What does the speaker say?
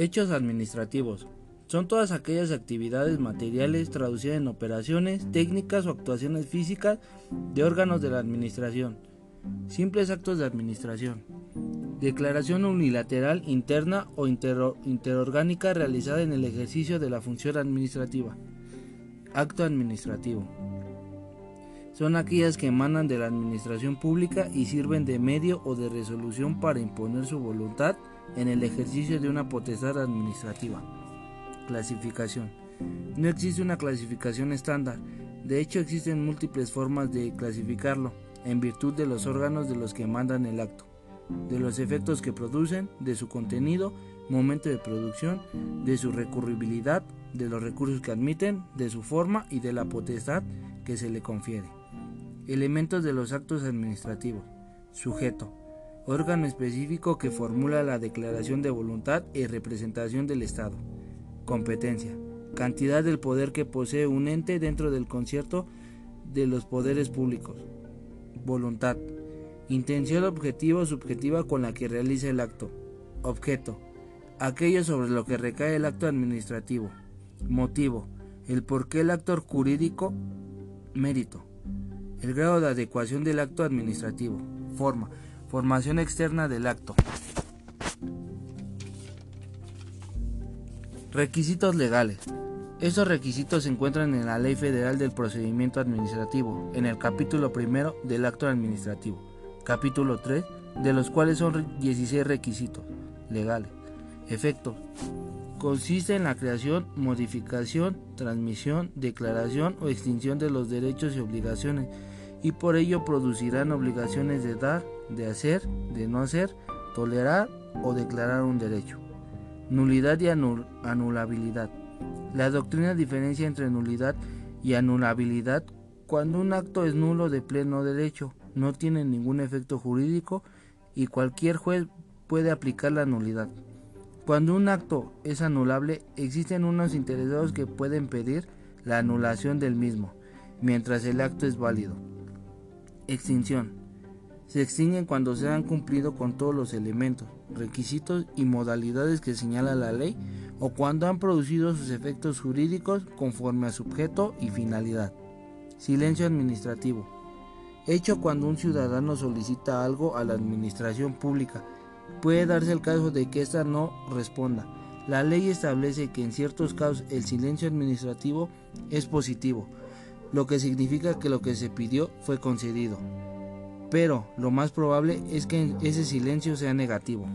Hechos administrativos. Son todas aquellas actividades materiales traducidas en operaciones, técnicas o actuaciones físicas de órganos de la administración. Simples actos de administración. Declaración unilateral interna o interorgánica realizada en el ejercicio de la función administrativa. Acto administrativo. Son aquellas que emanan de la administración pública y sirven de medio o de resolución para imponer su voluntad en el ejercicio de una potestad administrativa. Clasificación. No existe una clasificación estándar. De hecho, existen múltiples formas de clasificarlo, en virtud de los órganos de los que mandan el acto, de los efectos que producen, de su contenido, momento de producción, de su recurribilidad, de los recursos que admiten, de su forma y de la potestad que se le confiere. Elementos de los actos administrativos. Sujeto. Órgano específico que formula la declaración de voluntad y representación del Estado. Competencia. Cantidad del poder que posee un ente dentro del concierto de los poderes públicos. Voluntad. Intención objetiva o subjetiva con la que realiza el acto. Objeto. Aquello sobre lo que recae el acto administrativo. Motivo. El por qué el acto jurídico. Mérito. El grado de adecuación del acto administrativo. Forma. Formación externa del acto. Requisitos legales. Estos requisitos se encuentran en la Ley Federal del Procedimiento Administrativo, en el capítulo primero del acto administrativo, capítulo 3, de los cuales son 16 requisitos legales. Efectos. Consiste en la creación, modificación, transmisión, declaración o extinción de los derechos y obligaciones, y por ello producirán obligaciones de dar, de hacer, de no hacer, tolerar o declarar un derecho. Nulidad y anulabilidad. La doctrina diferencia entre nulidad y anulabilidad cuando un acto es nulo de pleno derecho, no tiene ningún efecto jurídico y cualquier juez puede aplicar la nulidad. Cuando un acto es anulable, existen unos interesados que pueden pedir la anulación del mismo, mientras el acto es válido. Extinción. Se extinguen cuando se han cumplido con todos los elementos, requisitos y modalidades que señala la ley o cuando han producido sus efectos jurídicos conforme a su objeto y finalidad. Silencio administrativo. Hecho cuando un ciudadano solicita algo a la administración pública. Puede darse el caso de que ésta no responda. La ley establece que en ciertos casos el silencio administrativo es positivo, lo que significa que lo que se pidió fue concedido. Pero lo más probable es que ese silencio sea negativo.